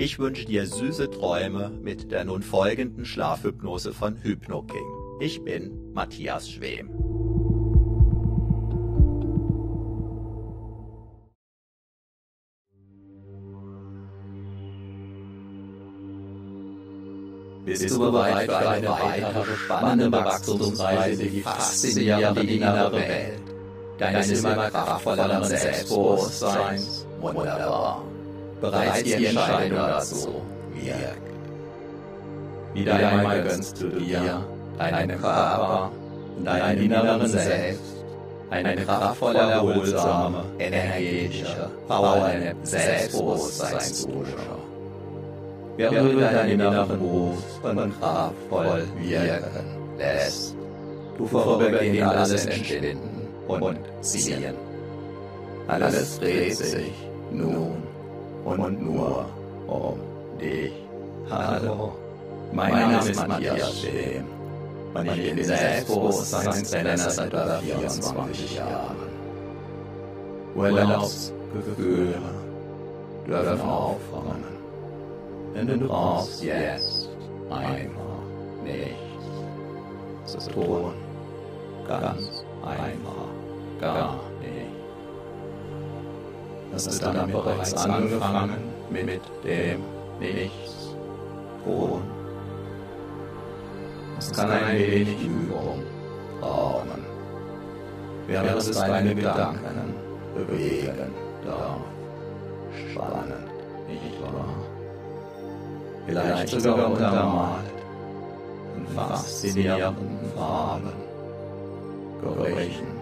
Ich wünsche dir süße Träume mit der nun folgenden Schlafhypnose von HypnoKing. Ich bin Matthias Schwem. Bist du bereit für eine weitere spannende Wachstumsreise die faszinierende innere Welt deines immer kraftvolleren Selbstbewusstseins? Wunderbar. Bereits die Entscheidung dazu. wirkt. Wieder einmal gönnst du dir, deinem Körper und deinem inneren Selbst. Eine kraftvolle, erholsame, energetische, powernde Selbstbewusstseinsdusche während du deinen inneren Brust und kraftvoll wirken lässt. Du vorübergehend alles entschieden und ziehen. Alles dreht sich nun und nur um dich. Hallo, mein Name ist Matthias Schem und ich bin Selbstbewusstseinstrainer seit über 24 Jahren. Urlaubsgefühle dürfen aufkommen denn du brauchst jetzt einfach nichts zu tun. Ganz einfach gar nicht. Das ist damit bereits angefangen mit dem Nichts tun. Es kann ein wenig Übung brauchen, während es deine Gedanken bewegen darf. Spannend, nicht wahr? vielleicht sogar untermalt in faszinierenden Farben, Gerüchen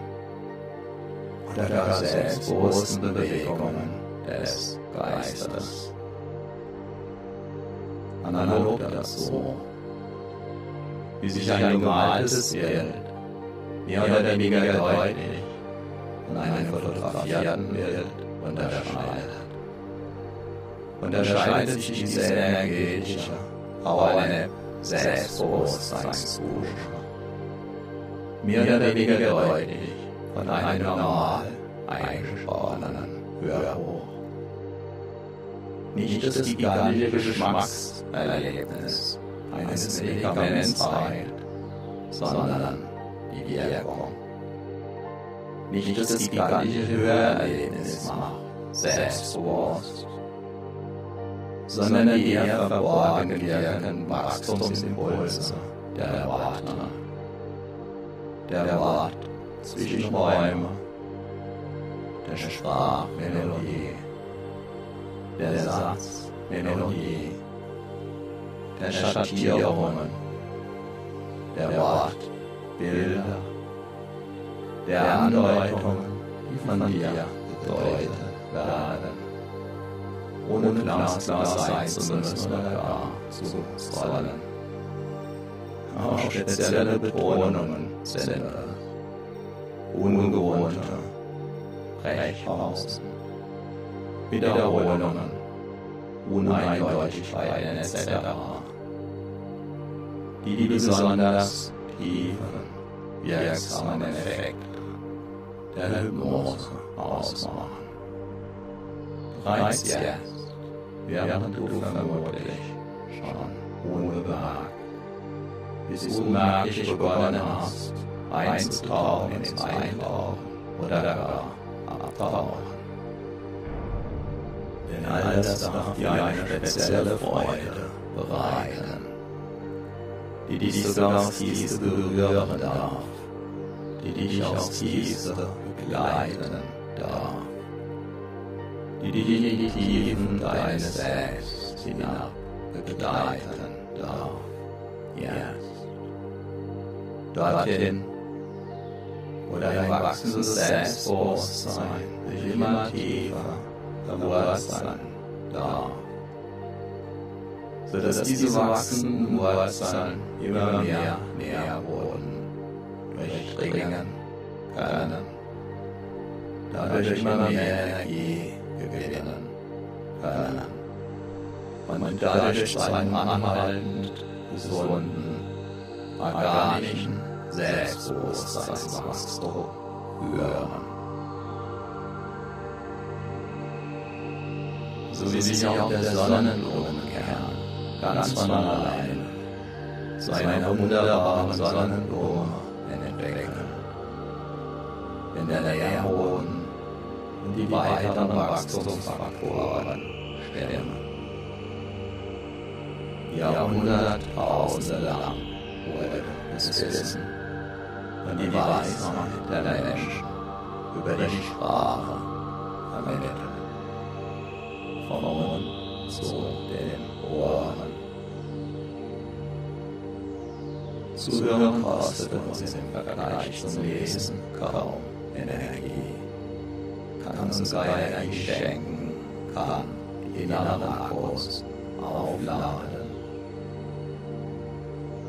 gar selbstbewussten Bewegungen des Geistes. Analog dazu, wie sich ein gemaltes Bild mehr oder weniger deutlich von einem fotografierten Bild unterscheidet unterscheidet sich diese energetische, eine Selbstbewusstseinsdusche mehr oder weniger deutlich von einem normal eingesporenen Hörbuch. Nicht das gigantische Geschmackserlebnis eines Medikaments zeigt, sondern die Wirkung. Nicht das gigantische Hörerlebnis macht, selbstbewusst sondern die eher verborgen wirkenden Wachstumsimpulse der Worte. Der Wort Zwischenräume, der Sprachmelodie, der Satzmelodie, der Schattierungen, der Wortbilder, der Andeutungen, die von dir bedeutet werden, ohne glasklar sein zu müssen oder gar zu sollen. Auch spezielle Betonungen sind ungewohnte Brechpausen, Wiederholungen, Uneindeutigkeiten etc., die die besonders tiefen, wirksamen Effekt der Hypnose ausmachen. Bereits jetzt, während du vermutlich schon unbewagt bis unmerklich begonnen hast, einzutauchen ins Eintauchen oder gar abtauchen. Denn all das darf dir eine spezielle Freude bereiten, die dich sogar aufs Tiefste berühren darf, die dich aufs Tiefste begleiten darf, die dich in die Tiefen deines Selbst hinab begleiten darf. Jetzt. Dorthin, wo dein wachsendes Selbstbewusstsein sich immer tiefer. Verwurzeln darf, sodass diese wachsenden Wurzeln immer mehr Nährboden durchdringen können, dadurch immer mehr Energie gewinnen können. Und dadurch zu einem anhaltend gesunden, organischen Selbstbewusstseinswachstum führen. So wie sich auch der Sonnenblumenkern ganz von allein zu einer wunderbaren Sonnenblume entdecken. Wenn der Nährboden und die weiteren Wachstumsfaktoren stimmen. Jahrhunderttausende lang wurde das Wissen und die Weisheit der Menschen über die Sprache vermittelt. Vom Mund zu den Ohren. Zuhören kostet uns im Vergleich zum Lesen kaum Energie. Kann uns sogar Energie schenken, kann die inneren Akkus aufladen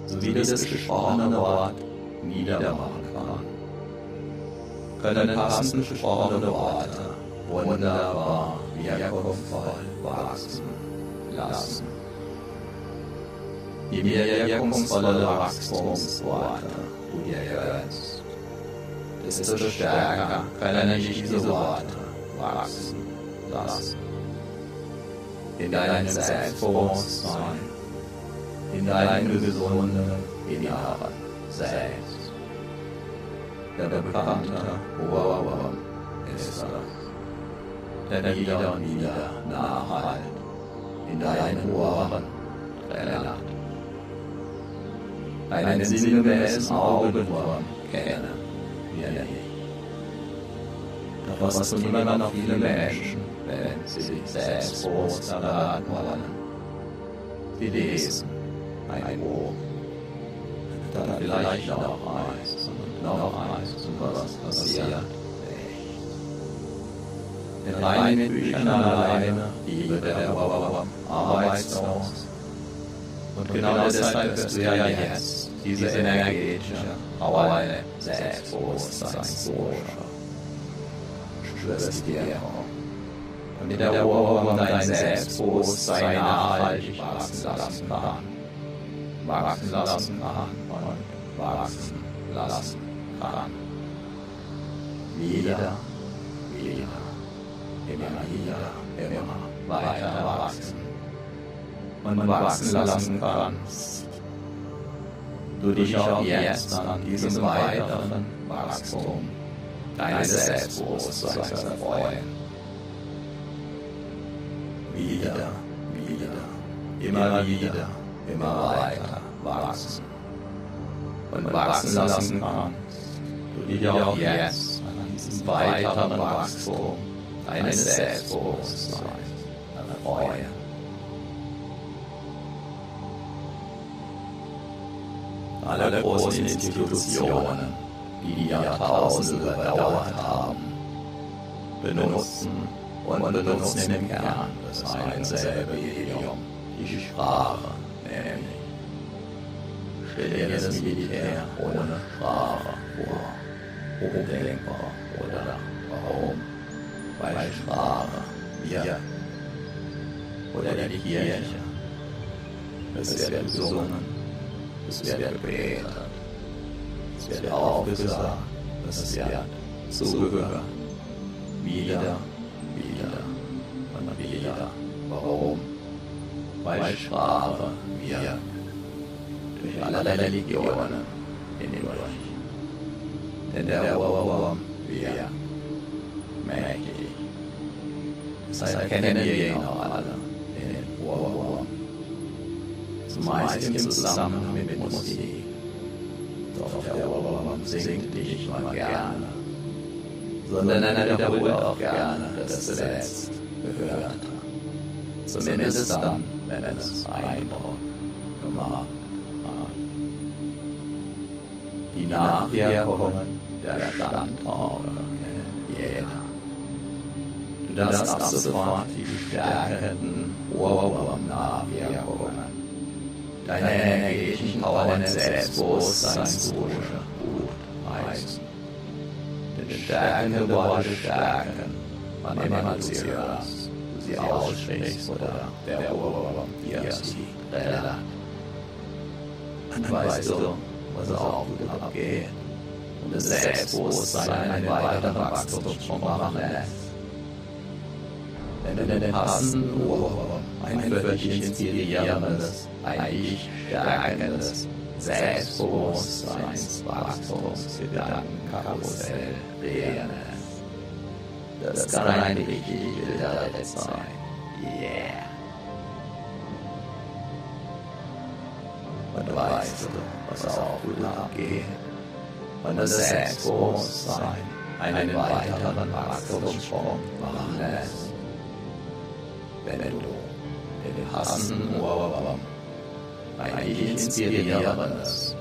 sowie das gesprochene Wort niedermachen kann. Können passend gesprochene Worte wunderbar wirkungsvoll wachsen lassen. Je mehr wirkungsvolle Wachstumsworte du dir gönnst, desto stärker können dich diese Worte wachsen lassen. In deinem Selbstbewusstsein in deinem gesunden Inneren selbst. Der bekannte Ohrwurm ist das, der wieder und wieder nachhalt in deinen Ohren trällert. Einen sinngemäßen Augenwurm kennen wir nicht. Doch was tun immer noch viele Menschen, wenn sie sich selbstbewusst erraten wollen? Sie lesen ein Buch. Dann vielleicht noch eins und noch eins was passiert nicht. Denn mit Büchern alleine liebe der Wurm arbeitslos. Und genau deshalb wirst du ja jetzt diese energetische, auerne Selbstbewusstseinsdosha. Spürst dir und mit der Wurm dein Selbstbewusstsein nachhaltig wachsen lassen kann wachsen lassen kann und wachsen lassen kann. Wieder, wieder, immer wieder, immer weiter wachsen. Und wachsen lassen kannst. Du dich auch jetzt an diesem weiteren Wachstum deines Selbstbewusstseins erfreuen. Wieder, wieder, immer wieder immer weiter wachsen. Und wachsen lassen kannst, du dich auch jetzt weiteren Wachstum deines Selbstbewusstseins erfreuen. Alle großen Institutionen die die Jahrtausende überdauert haben, benutzen und benutzen im Kern das ein selbe Medium, die Sprache, nämlich Stell dir das Militär ohne Sprache vor. Undenkbar, oder? Warum? Weil Sprache wir oder die Kirche. Es wird gesungen, es wird gebetet, es wird aufgesagt, es wird zugehört. Wieder, wieder. Und wieder. Warum? Weil Sprache wir durch alle Religionen hindurch. Denn der Ohrwurm wir mächtig. Deshalb kennen wir ihn auch alle, den Ohrwurm. Zumeist im Zusammenhang mit Musik. Doch der Ohrwurm singt nicht mal gerne, sondern er wiederholt auch gerne das zuletzt Gehörte. Zumindest dann, wenn es Eindruck gemacht die Nachwirkungen Standorte kennt jeder. Du darfst ab sofort die stärkenden Ohrwurm-Nachwirkungen deiner energetischen Power deines Selbstbewusstseinsdusche gut heißen. Denn stärkende Worte stärken, wann immer du sie hörst, du sie aussprichst oder der Ohrwurm dir sie trällert. Dann weißt du, was auch gut abgeht und das Selbstbewusstsein einen weiteren Wachstumssprung machen lässt. Wenn du den passenden Ohrwurm, ein wirklich inspirierendes, eigentlich stärkendes Selbstbewusstseinswachstumsgedankenkarussell lässt, das kann ein richtig wilder Ritt sein. Yeah. Und weißt du, was auch gut abgeht? Und das Selbstbewusstsein einen weiteren Wachstumssprung machen lässt. Wenn du den passenden Ohrwurm, ein dich inspirierendes,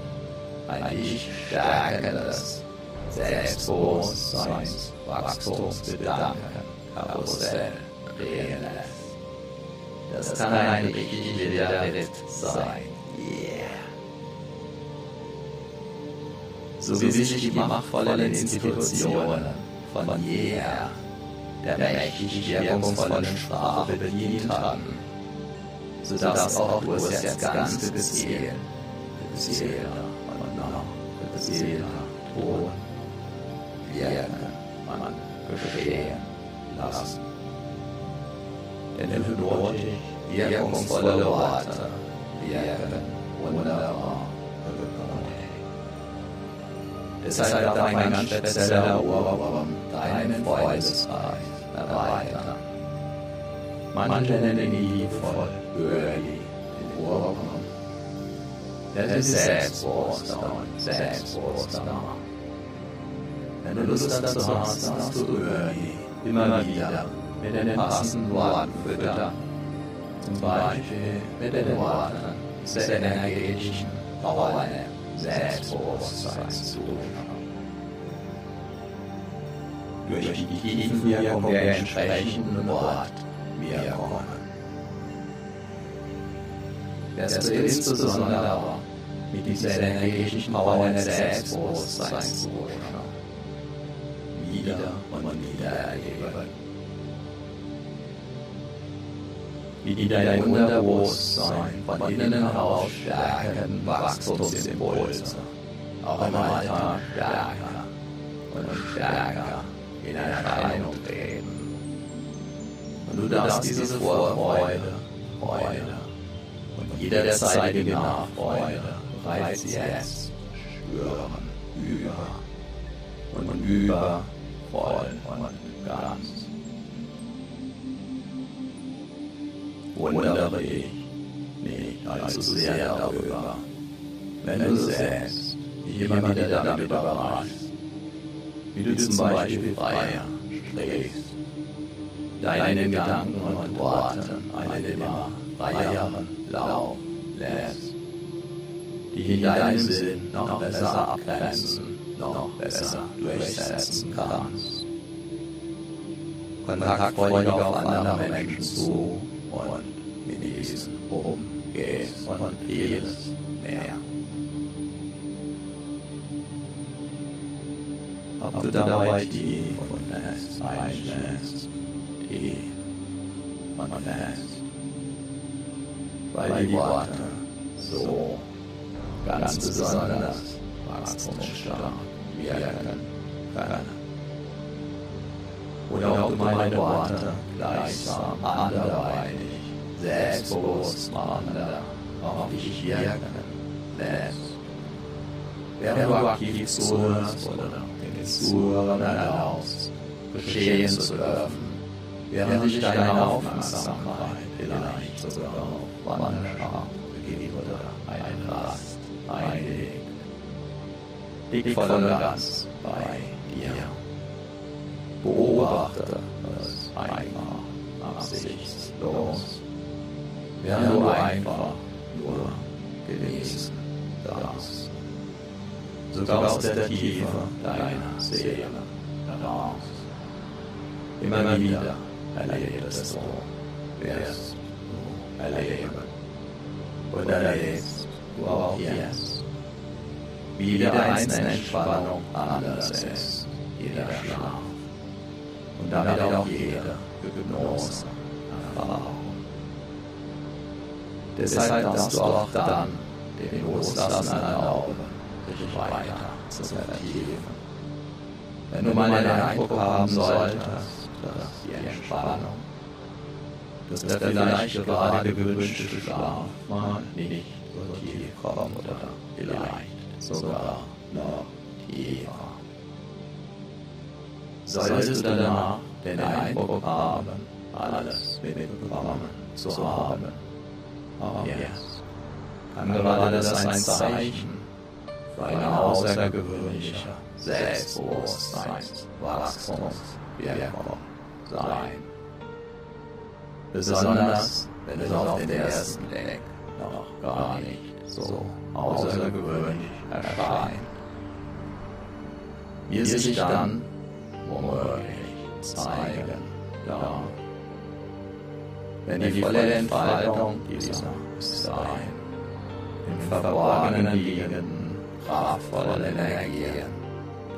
ein dich stärkendes Selbstbewusstseinswachstumsgedanken-Karussell drehen lässt. Das kann ein richtig wilder Ritt sein. So wie sich die machtvollen Institutionen von jeher der mächtig wirkungsvollen Sprache bedient hatten, so dass auch du es jetzt ganz Befehl, Befehl und noch Befehl tun, wirken, man geschehen lassen. Denn hypnotisch wirkungsvolle Worte wirken wunderbar Deshalb darf ein ganz spezieller Ohrwurm deinen Freundeskreis erweitern. Manche nennen ihn liebevoll Öli, den Ohrwurm. Das ist Selbstbewusstsein, Selbstbewusstsein. Wenn du Lust dazu hast, darfst du Öli immer wieder mit den passenden Worten füttern. Zum Beispiel mit den Worten des energetischen Power Selbstbewusstseins zu. Durch die Tiefenwirkung der entsprechenden Wortwirkungen. Wirst du insbesondere mit dieser energetischen Power deines Selbstbewusstseins zu wieder und wieder erleben. Wie die dein Unterbewusstsein von innen heraus stärken Wachstumsimpulse, auch im Alltag stärker und stärker in Erscheinung treten. Und du darfst diese Vorfreude, Freude und jederzeitige Nachfreude bereits jetzt spüren, über und über, voll und ganz. Wundere dich nicht allzu sehr darüber, wenn du selbst dich immer wieder damit überraschst, wie du zum Beispiel freier sprichst, deinen Gedanken und Worten einen immer freieren Lauf lässt, die in deinem Sinn noch besser abgrenzen noch besser durchsetzen kannst. Kontaktfreudig auf andere Menschen zu und mit diesen umgehst und vieles mehr. Ob du dabei tief und fest einschläfst, tief und fest, weil die Worte so ganz besonders wachstumsstark wirken können. Oder du meine Worte gleichsam anderweitig, selbstbewusst machender auf dich wirken lässt. Während du aktiv zuhörst oder den Zuhörern erlaubst, geschehen zu dürfen, während sich deine Aufmerksamkeit vielleicht sogar auf Wanderschaft begibt oder eine Rast einlegt. Liegt voll und ganz bei dir. Beobachte es einfach absichtslos, während du einfach nur genießen darfst. Sogar aus der Tiefe deiner Seele heraus. Immer wieder erlebst du, wirst du erleben. Und erlebst du auch jetzt, wie jede einzelne Entspannung anders ist, jeder Schlaf und damit auch jede Hypnose Erfahrung. Deshalb darfst du auch dann den Loslassen erlauben, dich weiter zu vertiefen. Wenn du mal den Eindruck haben solltest, dass die Entspannung, dass der vielleicht gerade gewünschte Schlaf mal nicht so tief kommt oder vielleicht sogar noch tiefer. Solltest du danach den Eindruck haben, alles mitbekommen zu haben, auch jetzt kann gerade das ein Zeichen für eine außergewöhnliche Selbstbewusstseinswachstumswirkung sein. Besonders wenn es auf den ersten Blick noch gar nicht so außergewöhnlich erscheint. Wie es sich dann womöglich zeigen darf. Wenn die volle Entfaltung dieser dahin im Verborgenen liegenden, kraftvollen Energien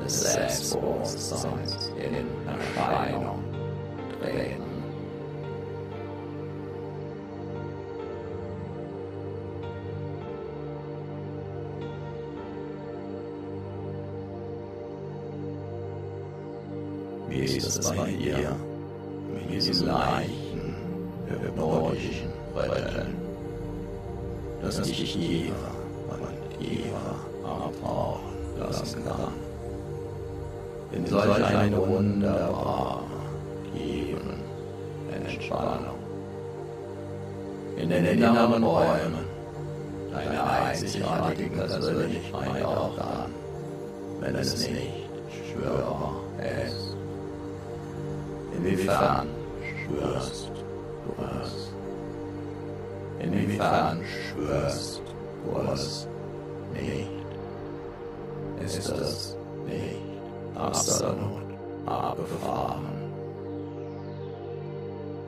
des Selbstbewusstseins in Erscheinung treten. Es bei dir mit diesem leichten, hypnotischen Rütteln, das dich tiefer und tiefer abtauchen lassen kann? In solch eine wunderbare, tiefen Entspannung. In den inneren Räumen deiner einzigartigen Persönlichkeit auch dann, wenn es nicht schwörbar ist. Inwiefern schwörst du es? Inwiefern schwörst du es nicht? Ist es nicht absolut abgefahren?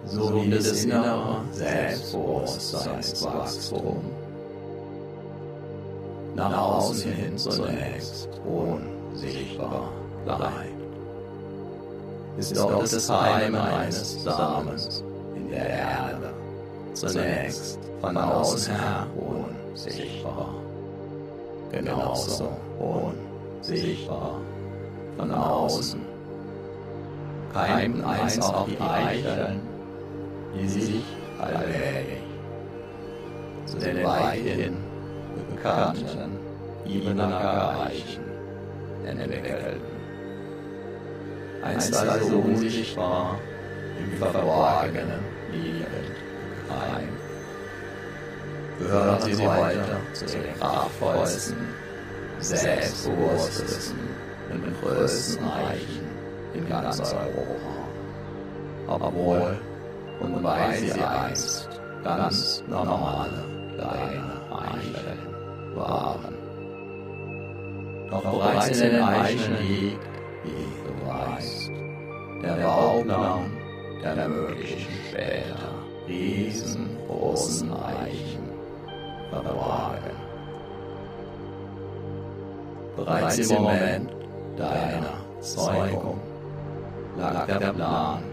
So wie das innere Selbstbewusstseinswachstum nach außen hin zunächst unsichtbar bleibt ist auch das Heim eines Samens in der Erde, zunächst von außen her unsichtbar, genauso unsichtbar von außen. Keimten einst auch die Eicheln, die sich allmählich zu den weithin bekannten Ibenacker Eichen entwickelten einst also unsichtbar im Verborgenen liegend geheim. Gehören sie weiter zu den kraftvollsten, selbstbewusstesten und größten Eichen in ganz Europa. Obwohl und weil sie einst ganz normale kleine Eicheln waren. Doch bereits in den Eichen liegt, wie du weißt, der Bauplan der möglichen später riesengroßen Eichen verborgen. Bereits im Moment deiner Zeugung lag der Plan,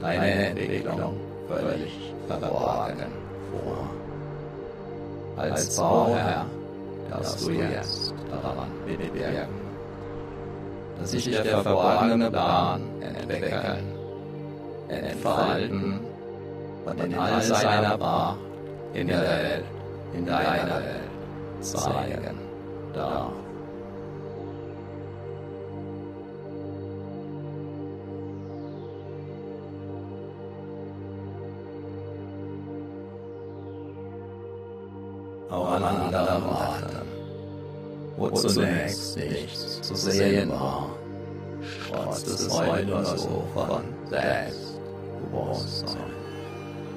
deine Entwicklung völlig verborgen vor. Als Bauherr darfst du jetzt daran mitwirken, sich der verborgene Plan entwickeln, entfalten und in all seiner Pracht in der Welt, in deiner Welt zeigen darf. auch an wo zunächst nichts zu sehen war, trotz es heute nur so von Selbstbewusstsein.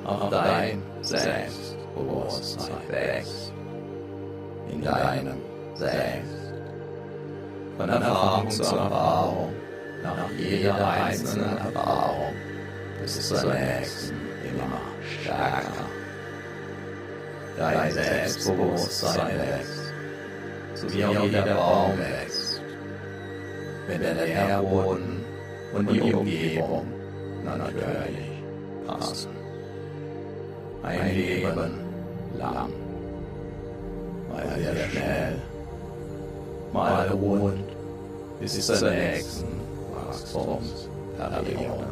Auch dein Selbstbewusstsein wächst. In deinem Selbst. Von Erfahrung zu Erfahrung, nach jeder einzelnen Erfahrung, bis zur nächsten immer stärker. Dein Selbstbewusstsein wächst, so wie auch jeder Baum wächst, wenn der Nährboden und die Umgebung natürlich passen. Ein Leben lang, mal sehr schnell, mal ruhend, bis zur nächsten Wachstumsperiode.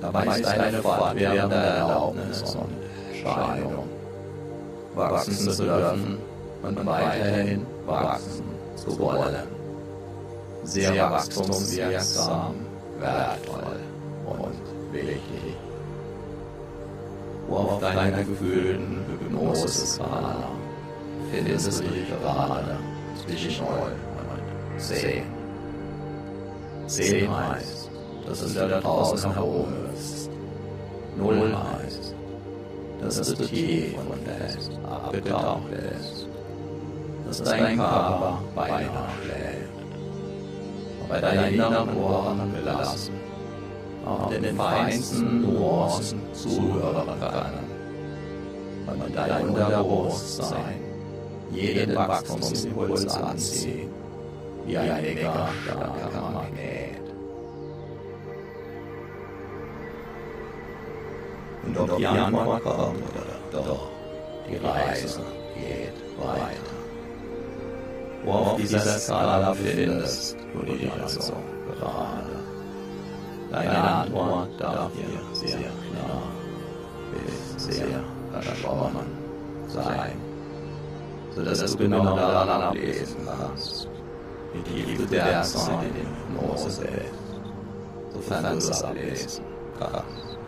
Dabei ist eine fortwährende Erlaubnis und Entscheidung, wachsen zu dürfen und weiterhin wachsen zu wollen. Sehr wachstumswirksam, wertvoll und wichtig. Wo auf deiner gefühlten Hypnose-Skala findest du dich gerade zwischen 0 und 10. 10 heißt, dass es da draußen herum ist. 0 heißt, dass es tief und fest abgetaucht ist, dass dein Körper beinahe schläft, bei deinen inneren Ohren gelassen, auch den feinsten Nuancen zuhören können und dein Unterbewusstsein jeden Wachstumsimpuls anziehen, wie ein dicker, starker Magnet. Und ob die Antwort kommt oder doch, die Reise geht weiter. Wo auf dieser Skala findest du dich also gerade. Deine Antwort darf dir sehr klar bis sehr verschwommen sein, sodass du genau daran ablesen kannst, wie tief du derzeit in Hypnose ist, sofern du es ablesen kannst.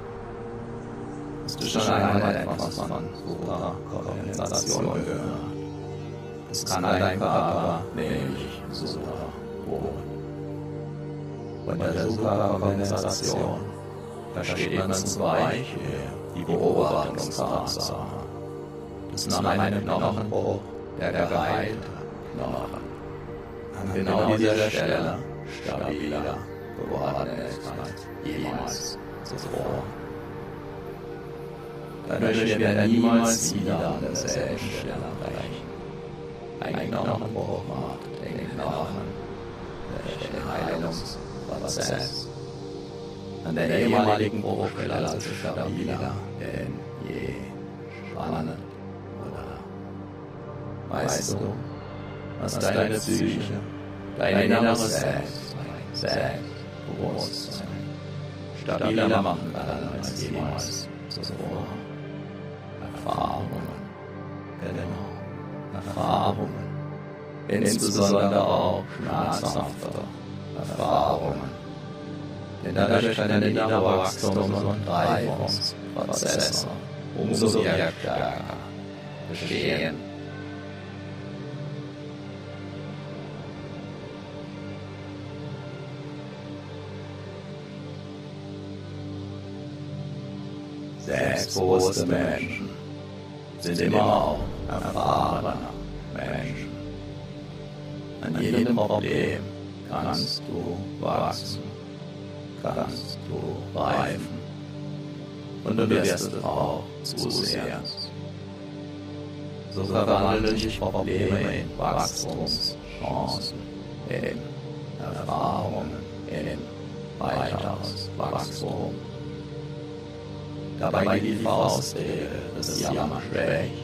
Hast du schon einmal etwas von purer Kondensation gehört? Das kann dein Körper nämlich super wohnen. Von der Superkondensation versteht man zum Beispiel die Beobachtungstatsache, dass nach einem Knochenbruch der gereilte Knochen an genau dieser Stelle stabiler geworden ist als jemals zuvor. Dadurch wird er niemals wieder an derselben Stelle brechen. Ein Knochenbruch macht den Knochen, den Heilungsprozess an der ehemaligen also stabiler denn je spannend, oder? Weißt du, was deine Psyche, dein inneres Selbst, Selbstbewusstsein stabiler machen kann als jemals zuvor? Erfahrungen, genau, Erfahrungen, insbesondere auch schmerzhafte Erfahrungen. Denn dadurch können innere Wachstums- und Reifungsprozesse umso stärker bestehen. Selbstbewusste Menschen sind immer auch erfahrene Menschen. An jedem Problem kannst du wachsen, kannst du reifen und du wirst es auch zusehen. So verwandeln sich Probleme in Wachstumschancen, in Erfahrungen, in weiteres Wachstum. Dabei die Faustregel des Jammer schwächt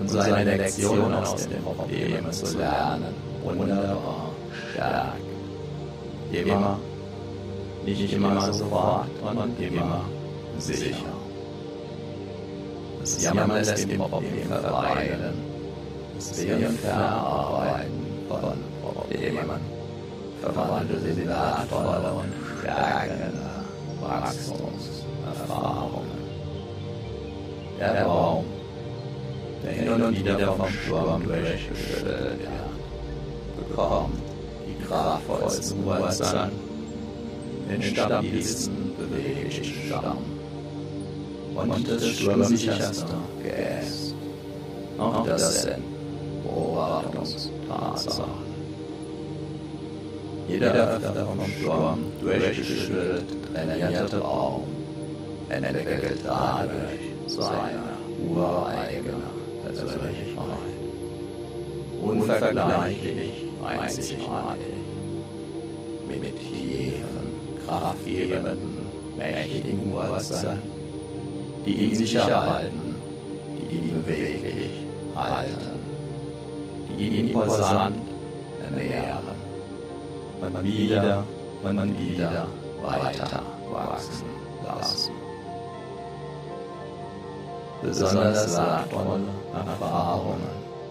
und seine Lektion aus den Problemen zu lernen wunderbar stark. Immer, nicht immer sofort und immer sicher. Das Jammern lässt dem Problem verweilen. Das Verarbeiten von Problemen verwandelt in wertvolle und stärkende Wachstumserfahrungen. Der Baum, der hin und wieder vom Sturm durchgeschüttelt wird, bekommt die kraftvollsten Wurzeln, den stabilsten beweglichen Stamm und das sturmsicherste Geäst. Auch das sind Beobachtungstatsachen. Jeder öfter vom Sturm durchgeschüttelt trainierte Baum entwickelt dadurch seine ureigene Persönlichkeit. Unvergleichlich einzigartig. Mit tiefen, kraftgebenden, mächtigen Wurzeln, die ihn sicher halten, die ihn beweglich halten, die ihn imposant ernähren man wieder, man wieder weiter wachsen lassen. Besonders wertvolle Erfahrungen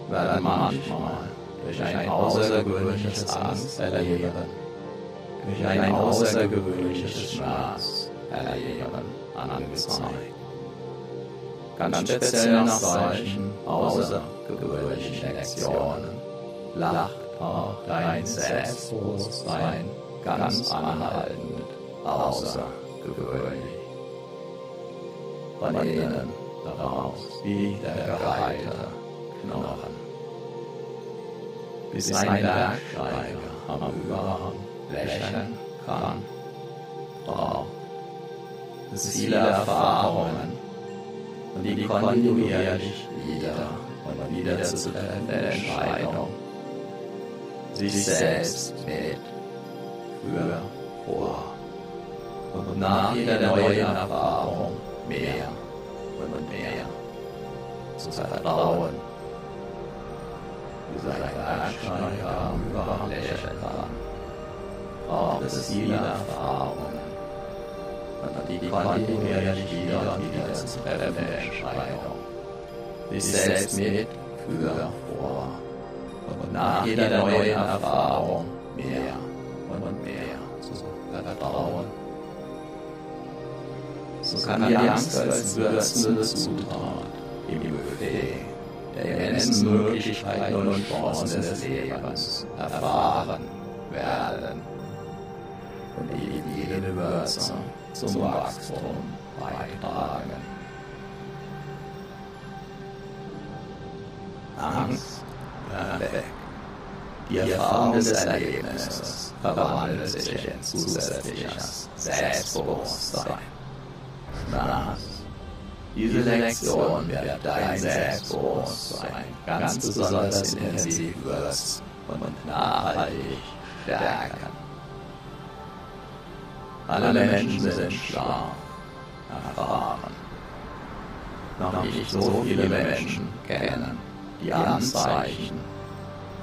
werden manchmal durch ein außergewöhnliches Angsterleben, durch ein außergewöhnliches Schmerzerleben angezeigt. Ganz speziell nach solchen außergewöhnlichen Lektionen lacht auch dein Selbstbewusstsein ganz anhaltend außergewöhnlich. Von innen daraus wie der gereihte Knochen. Bis ein Bergsteiger am Überhang lächeln kann, braucht es viele Erfahrungen und die kontinuierlich wieder und wieder zu treffende Entscheidung. Sich selbst mit für vor und nach jeder neuen Erfahrung mehr und mehr zu vertrauen. Wie sein Bergsteiger am Überhang lächeln kann, braucht es viele Erfahrungen und die kontinuierlich wieder und wieder zu treffende Entscheidung. Sich selbst mit für vor und nach jeder neuen Erfahrung mehr und mehr zu vertrauen. So kann die Angst als würzende Zutat im Buffet der immensen Möglichkeiten und Chancen des Lebens erfahren werden und die jede Würze zum Wachstum beitragen. Angst weg. Die Erfahrung des Erlebnisses verwandelt sich in zusätzliches Selbstbewusstsein. Was? Diese Lektion wird dein Selbstbewusstsein ganz besonders intensiv würzen und nachhaltig stärken. Alle Menschen sind schlau, erfahren. Noch nicht so viele Menschen kennen die Anzeichen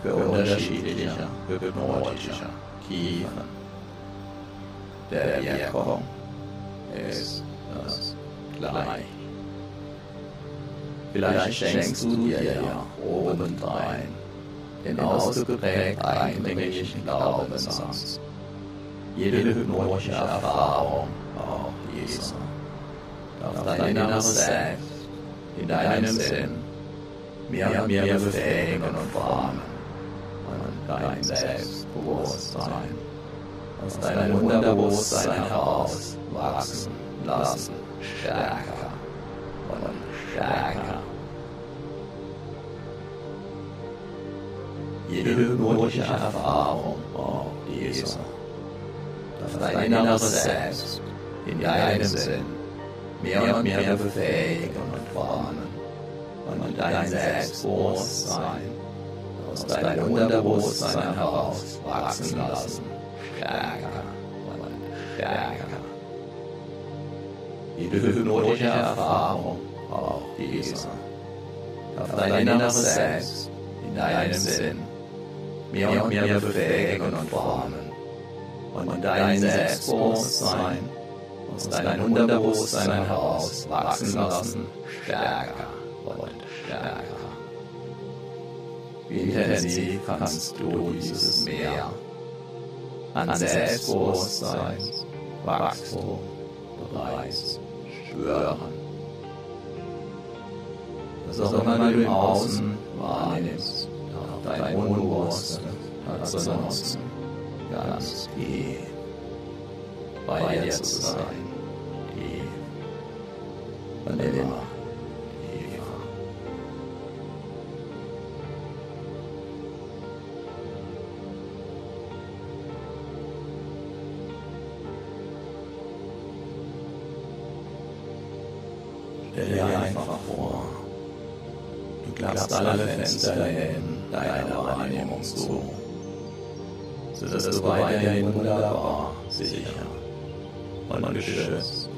für unterschiedliche hypnotische Tiefen der Wirkung ist das gleich. Vielleicht schenkst du dir ja obendrein den ausgeprägt eindringlichen Glaubenssatz. Jede hypnotische Erfahrung, auch diese, darf dein inneres Selbst in deinem Sinn mehr und mehr befähigen und formen und dein Selbstbewusstsein aus deinem Unterbewusstsein heraus wachsen lassen, stärker. Und stärker. Jede hypnotische Erfahrung braucht dieser. Das dein inneres Selbst in deinem Sinn. Mehr und mehr befähigen und formen und dein Selbstbewusstsein aus deinem Unterbewusstsein heraus wachsen lassen, stärker. Und stärker. Jede hypnotische Erfahrung braucht dieser. Auf dein inneres Selbst in deinem Sinn mehr und mehr befähigen und formen und dein Selbstbewusstsein aus deinem Unterbewusstsein heraus wachsen lassen, stärker und stärker. Wie intensiv kannst du dieses Meer an Selbstbewusstsein, Wachstum bereits spüren? Was auch immer du im Außen wahrnimmst, darf dein hat benutzen, ganz tief bei dir zu sein, tief und immer Fenster in deiner Wahrnehmung zu, sodass du weiterhin wunderbar, sicher und geschützt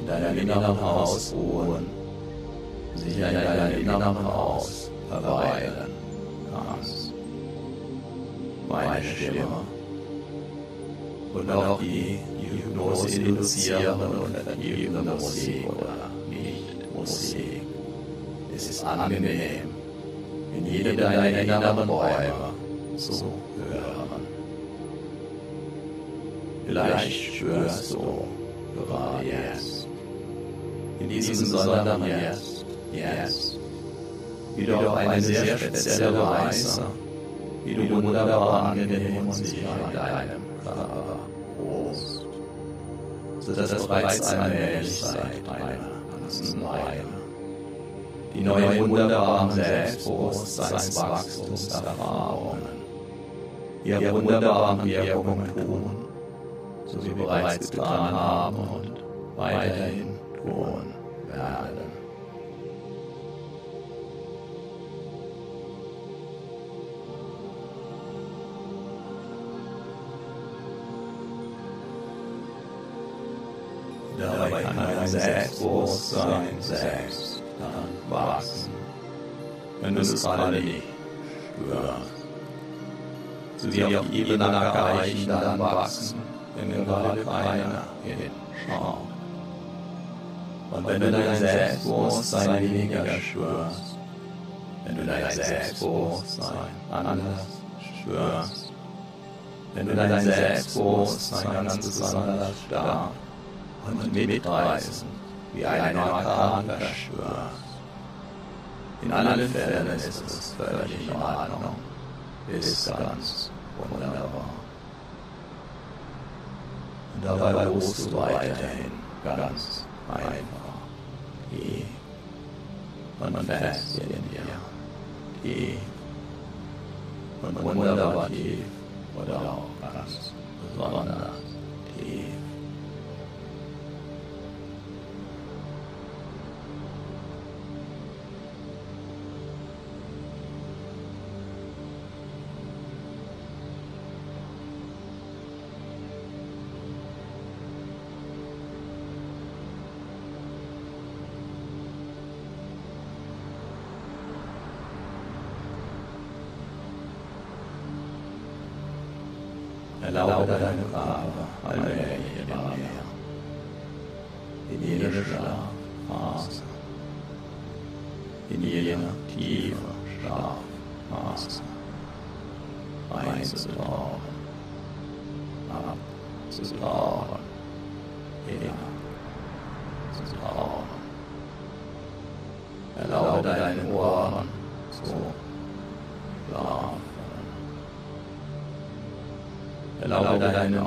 in deinem inneren Haus ruhen, sicher in deinem inneren Haus verweilen kannst. Meine Stimme und auch die, die Hypnose induzieren und vertiefende Musik oder nicht Musik. Es ist angenehm, jedem deiner inneren Räume zu hören. Vielleicht spürst du gerade jetzt, in diesem besonderen Jetzt, jetzt, wie du auf eine sehr spezielle Weise, wie du wunderbar angenehm und sicher in deinem Körper ruhst, sodass bereits allmählich seit einer ganzen Weile die neuen wunderbaren Selbstbewusstseinswachstumserfahrungen ihre wunderbaren Wirkungen tun, so sie bereits getan haben und weiterhin tun werden. Dabei kann dein Selbstbewusstsein selbst wenn es spürst. So wie auf die Ebene erreichen, dann wachsen, wenn gerade keiner hinschaut. Und wenn du dein Selbstbewusstsein weniger spürst, wenn du dein Selbstbewusstsein anders spürst, wenn du dein Selbstbewusstsein ganz besonders stark und mitreißen, wie ein Orkan verspürst. In allen Fällen ist es völlig in Ordnung, ist ganz wunderbar. Und dabei ruhst du weiterhin ganz einfach, tief und fest in dir, tief und wunderbar tief oder auch ganz besonders Erlaube deinem Körper allmählich immer mehr in jede Schlafphase, in jede tiefe Schlafphase einzutauchen, abzutauchen, Erlaube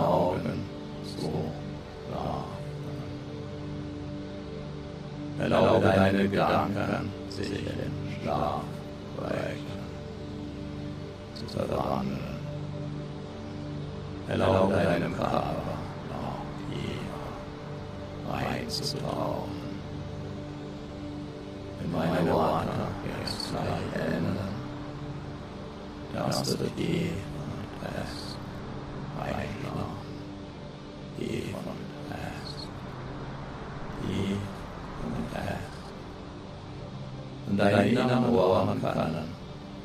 Ohren können,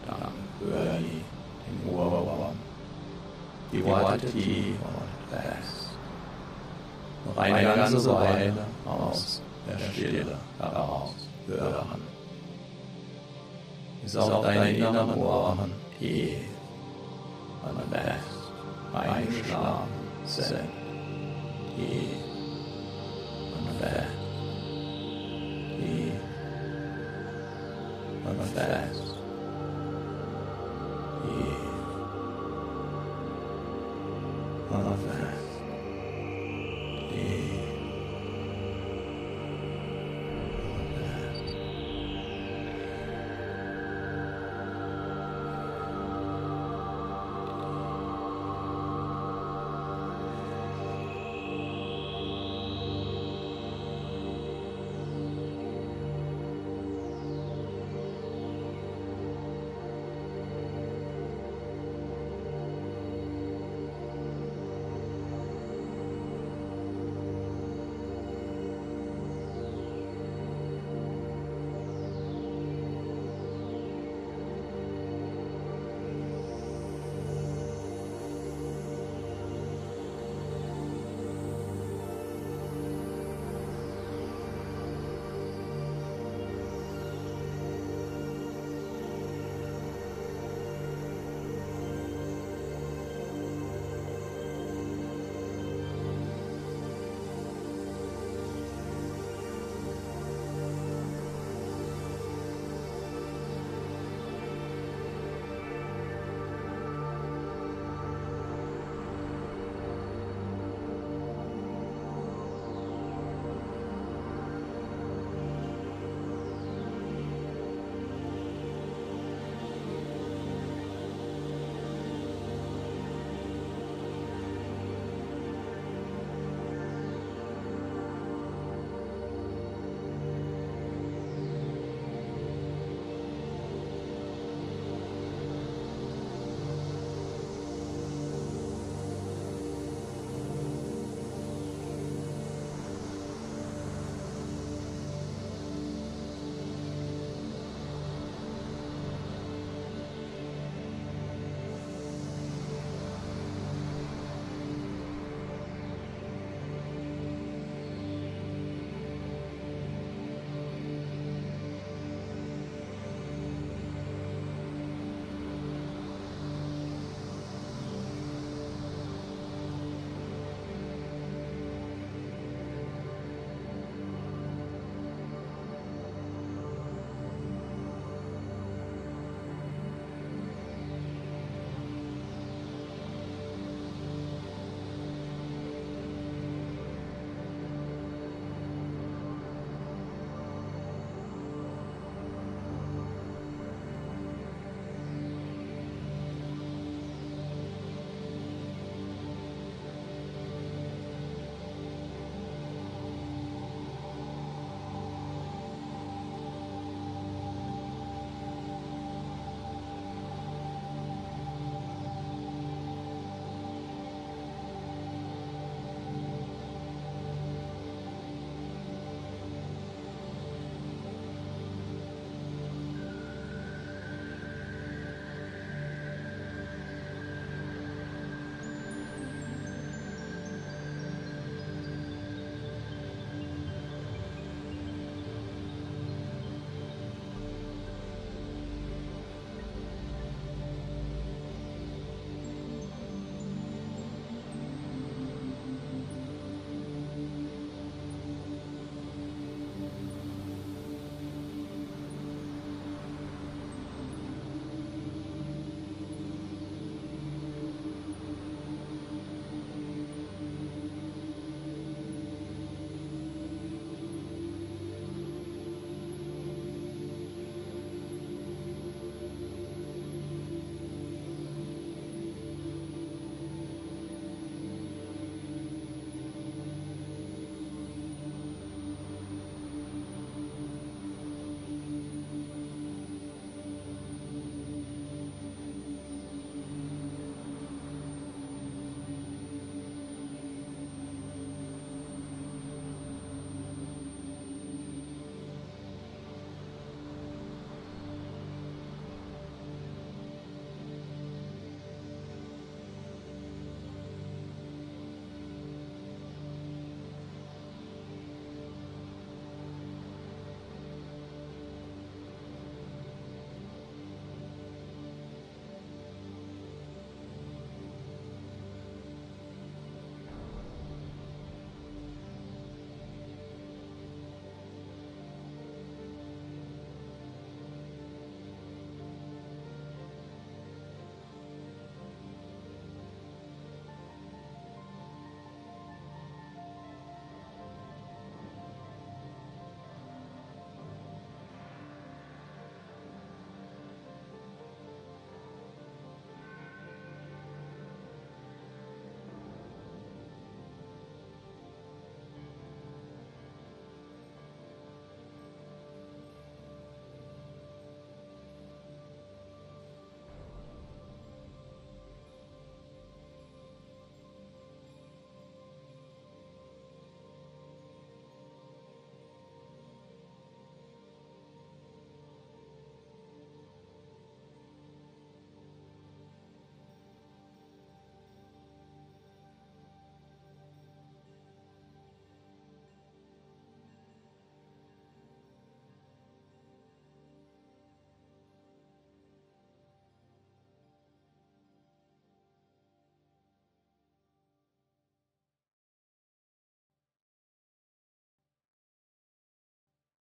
dann höre ich den Ohrwurm, die Worte tief und fest. Noch eine ganze Weile aus der Stille heraus hören. Bis auch deine inneren Ohren tief und fest eingeschlafen sind. Tief und fest. Und fest.